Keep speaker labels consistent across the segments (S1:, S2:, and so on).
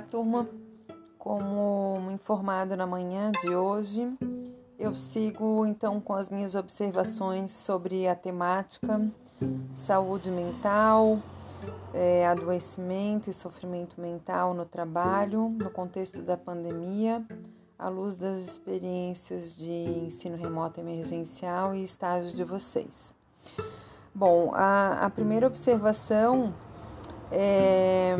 S1: Olá, turma. Como informado na manhã de hoje, eu sigo então com as minhas observações sobre a temática saúde mental, é, adoecimento e sofrimento mental no trabalho, no contexto da pandemia, à luz das experiências de ensino remoto emergencial e estágio de vocês. Bom, a, a primeira observação é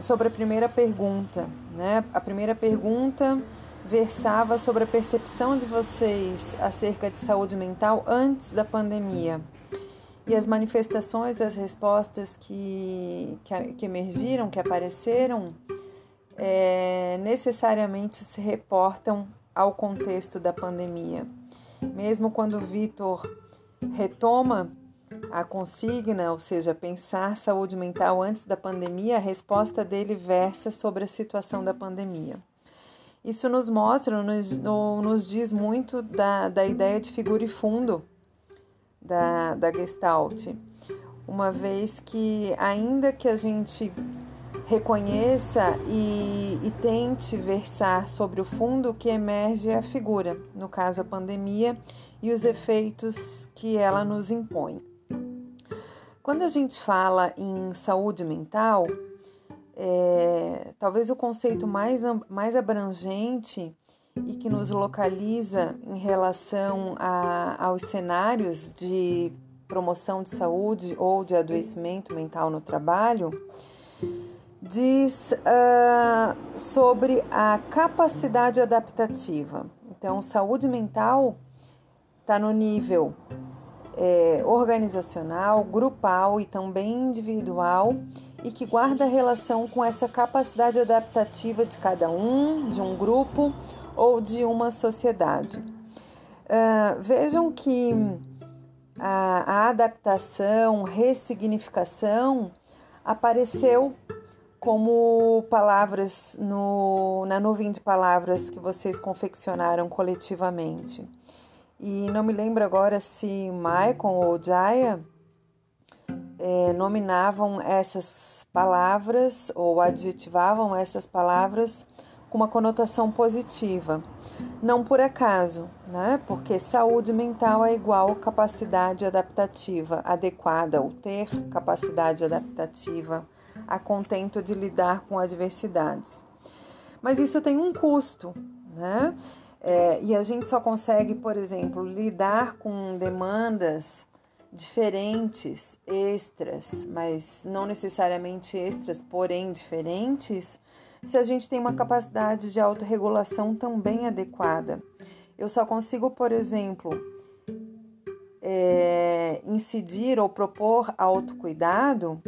S1: sobre a primeira pergunta. Né? A primeira pergunta versava sobre a percepção de vocês acerca de saúde mental antes da pandemia. E as manifestações, as respostas que, que, que emergiram, que apareceram, é, necessariamente se reportam ao contexto da pandemia. Mesmo quando o Vitor retoma a consigna, ou seja, pensar saúde mental antes da pandemia, a resposta dele versa sobre a situação da pandemia. Isso nos mostra, nos, nos diz muito da, da ideia de figura e fundo da, da Gestalt, uma vez que, ainda que a gente reconheça e, e tente versar sobre o fundo, que emerge é a figura, no caso a pandemia, e os efeitos que ela nos impõe. Quando a gente fala em saúde mental, é, talvez o conceito mais, mais abrangente e que nos localiza em relação a, aos cenários de promoção de saúde ou de adoecimento mental no trabalho, diz uh, sobre a capacidade adaptativa. Então, saúde mental está no nível é, organizacional, grupal e também individual e que guarda relação com essa capacidade adaptativa de cada um, de um grupo ou de uma sociedade. Uh, vejam que a, a adaptação, ressignificação apareceu como palavras no, na nuvem de palavras que vocês confeccionaram coletivamente. E não me lembro agora se Maicon ou Jaya é, nominavam essas palavras ou adjetivavam essas palavras com uma conotação positiva. Não por acaso, né? Porque saúde mental é igual capacidade adaptativa adequada, ou ter capacidade adaptativa a contento de lidar com adversidades. Mas isso tem um custo, né? É, e a gente só consegue, por exemplo, lidar com demandas diferentes, extras, mas não necessariamente extras, porém diferentes, se a gente tem uma capacidade de autorregulação também adequada. Eu só consigo, por exemplo, é, incidir ou propor autocuidado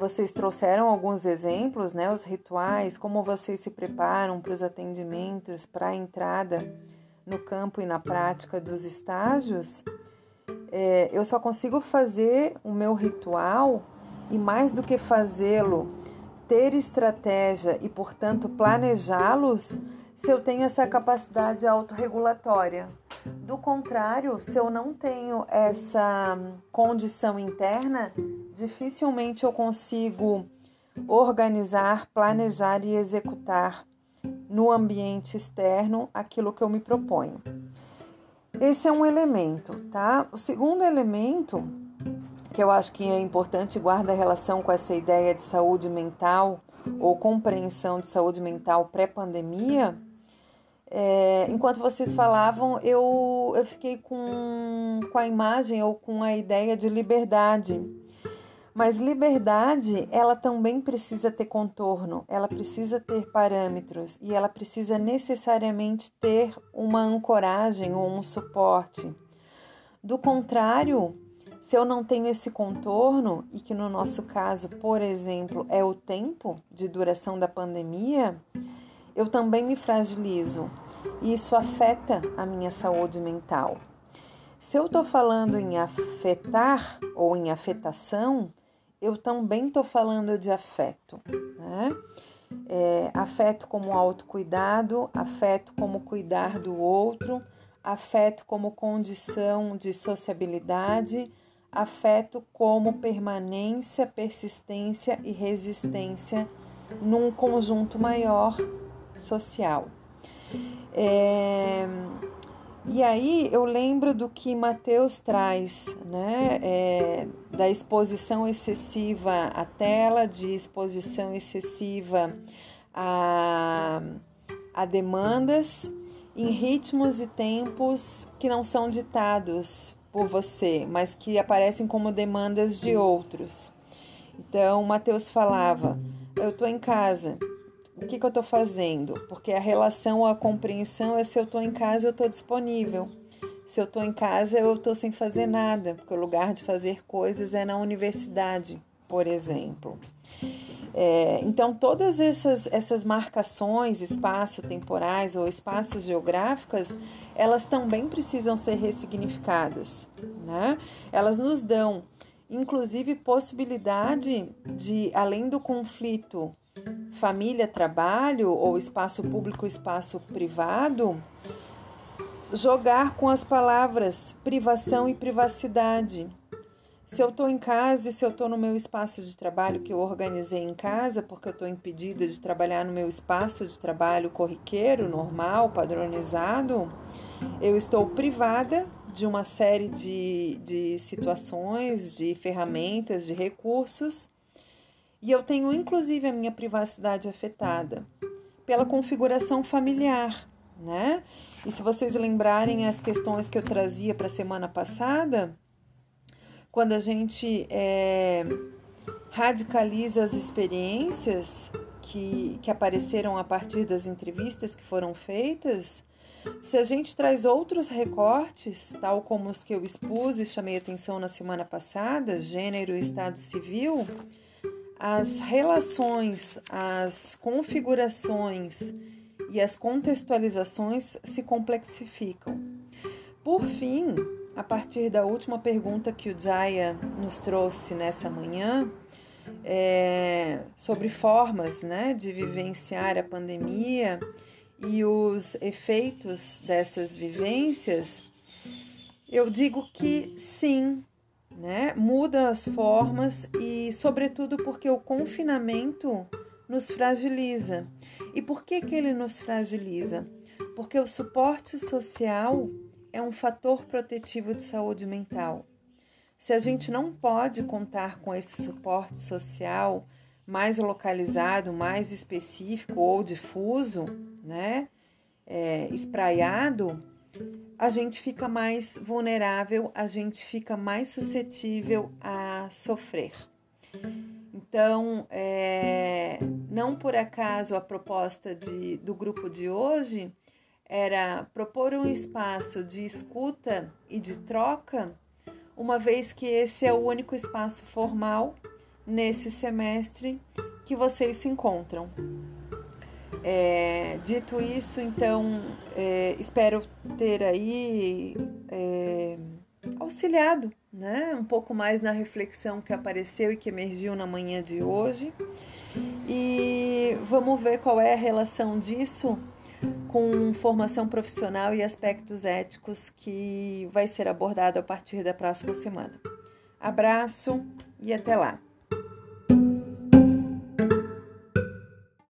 S1: vocês trouxeram alguns exemplos, né? Os rituais, como vocês se preparam para os atendimentos, para a entrada no campo e na prática dos estágios. É, eu só consigo fazer o meu ritual e mais do que fazê-lo, ter estratégia e, portanto, planejá-los se eu tenho essa capacidade autorregulatória. Do contrário, se eu não tenho essa condição interna, dificilmente eu consigo organizar, planejar e executar no ambiente externo aquilo que eu me proponho. Esse é um elemento, tá? O segundo elemento que eu acho que é importante guarda relação com essa ideia de saúde mental ou compreensão de saúde mental pré-pandemia é, enquanto vocês falavam, eu, eu fiquei com, com a imagem ou com a ideia de liberdade. Mas liberdade, ela também precisa ter contorno, ela precisa ter parâmetros e ela precisa necessariamente ter uma ancoragem ou um suporte. Do contrário, se eu não tenho esse contorno, e que no nosso caso, por exemplo, é o tempo de duração da pandemia, eu também me fragilizo e isso afeta a minha saúde mental. Se eu estou falando em afetar ou em afetação, eu também estou falando de afeto, né? É, afeto como autocuidado, afeto como cuidar do outro, afeto como condição de sociabilidade, afeto como permanência, persistência e resistência num conjunto maior social. É, e aí eu lembro do que Mateus traz, né? É, da exposição excessiva à tela, de exposição excessiva a, a demandas em ritmos e tempos que não são ditados por você, mas que aparecem como demandas de outros. Então, Mateus falava: Eu estou em casa, o que, que eu estou fazendo? Porque a relação, a compreensão é se eu estou em casa, eu estou disponível. Se eu estou em casa, eu estou sem fazer nada, porque o lugar de fazer coisas é na universidade, por exemplo. É, então, todas essas, essas marcações espaço-temporais ou espaços geográficas, elas também precisam ser ressignificadas. Né? Elas nos dão, inclusive, possibilidade de, além do conflito família-trabalho ou espaço público-espaço privado, jogar com as palavras privação e privacidade. Se eu estou em casa e se eu estou no meu espaço de trabalho que eu organizei em casa, porque eu estou impedida de trabalhar no meu espaço de trabalho corriqueiro, normal, padronizado, eu estou privada de uma série de, de situações, de ferramentas, de recursos, e eu tenho inclusive a minha privacidade afetada pela configuração familiar, né? E se vocês lembrarem as questões que eu trazia para a semana passada, quando a gente é, radicaliza as experiências que, que apareceram a partir das entrevistas que foram feitas, se a gente traz outros recortes, tal como os que eu expus e chamei atenção na semana passada, gênero e estado civil, as relações, as configurações e as contextualizações se complexificam. Por fim, a partir da última pergunta que o Jaya nos trouxe nessa manhã, é, sobre formas né, de vivenciar a pandemia e os efeitos dessas vivências, eu digo que sim, né, muda as formas e, sobretudo, porque o confinamento nos fragiliza. E por que, que ele nos fragiliza? Porque o suporte social é um fator protetivo de saúde mental. Se a gente não pode contar com esse suporte social mais localizado, mais específico ou difuso, né, é, espraiado, a gente fica mais vulnerável, a gente fica mais suscetível a sofrer. Então, é, não por acaso a proposta de, do grupo de hoje era propor um espaço de escuta e de troca, uma vez que esse é o único espaço formal nesse semestre que vocês se encontram. É, dito isso, então, é, espero ter aí é, auxiliado né, um pouco mais na reflexão que apareceu e que emergiu na manhã de hoje. E vamos ver qual é a relação disso com formação profissional e aspectos éticos que vai ser abordado a partir da próxima semana. Abraço e até lá!